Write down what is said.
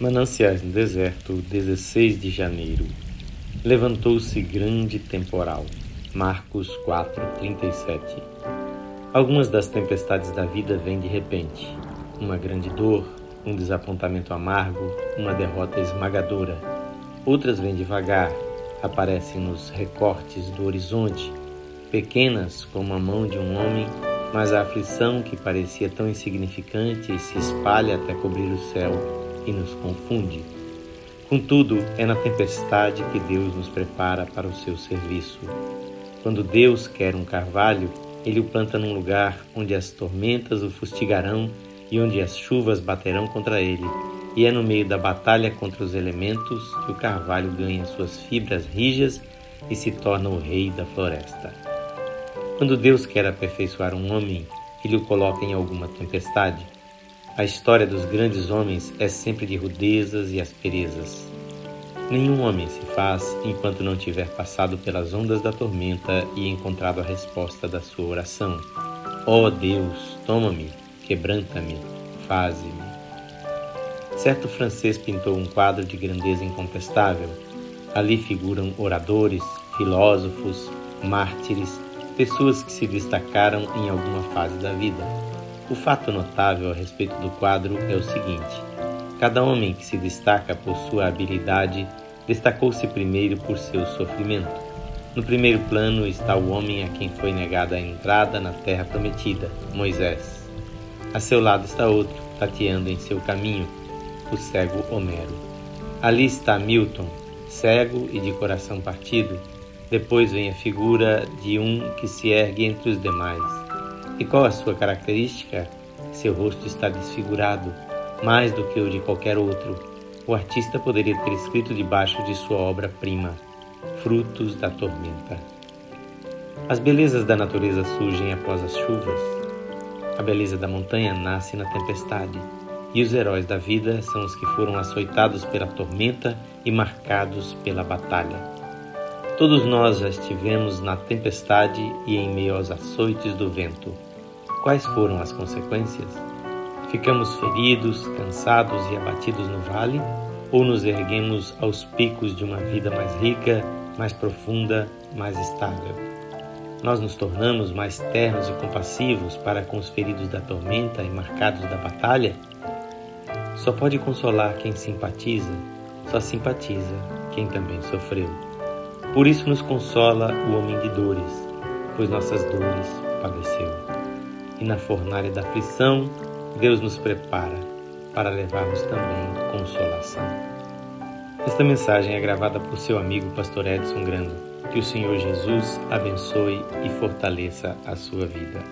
Mananciais no deserto, 16 de janeiro. Levantou-se grande temporal. Marcos 4:37. Algumas das tempestades da vida vêm de repente. Uma grande dor, um desapontamento amargo, uma derrota esmagadora. Outras vêm devagar, aparecem nos recortes do horizonte, pequenas como a mão de um homem, mas a aflição que parecia tão insignificante se espalha até cobrir o céu e nos confunde. Contudo, é na tempestade que Deus nos prepara para o seu serviço. Quando Deus quer um carvalho, ele o planta num lugar onde as tormentas o fustigarão e onde as chuvas baterão contra ele. E é no meio da batalha contra os elementos que o carvalho ganha suas fibras rijas e se torna o rei da floresta. Quando Deus quer aperfeiçoar um homem, ele o coloca em alguma tempestade. A história dos grandes homens é sempre de rudezas e asperezas. Nenhum homem se faz enquanto não tiver passado pelas ondas da tormenta e encontrado a resposta da sua oração. Ó oh Deus, toma-me, quebranta-me, faze-me. Certo francês pintou um quadro de grandeza incontestável. Ali figuram oradores, filósofos, mártires, pessoas que se destacaram em alguma fase da vida. O fato notável a respeito do quadro é o seguinte: cada homem que se destaca por sua habilidade destacou-se primeiro por seu sofrimento. No primeiro plano está o homem a quem foi negada a entrada na terra prometida, Moisés. A seu lado está outro, tateando em seu caminho, o cego Homero. Ali está Milton, cego e de coração partido. Depois vem a figura de um que se ergue entre os demais e qual a sua característica? Seu rosto está desfigurado, mais do que o de qualquer outro. O artista poderia ter escrito debaixo de sua obra-prima: Frutos da tormenta. As belezas da natureza surgem após as chuvas. A beleza da montanha nasce na tempestade. E os heróis da vida são os que foram açoitados pela tormenta e marcados pela batalha. Todos nós já estivemos na tempestade e em meio aos açoites do vento. Quais foram as consequências? Ficamos feridos, cansados e abatidos no vale? Ou nos erguemos aos picos de uma vida mais rica, mais profunda, mais estável? Nós nos tornamos mais ternos e compassivos para com os feridos da tormenta e marcados da batalha? Só pode consolar quem simpatiza, só simpatiza quem também sofreu. Por isso nos consola o homem de dores, pois nossas dores padeceu. E na fornalha da aflição, Deus nos prepara para levarmos também consolação. Esta mensagem é gravada por seu amigo Pastor Edson Grando. Que o Senhor Jesus abençoe e fortaleça a sua vida.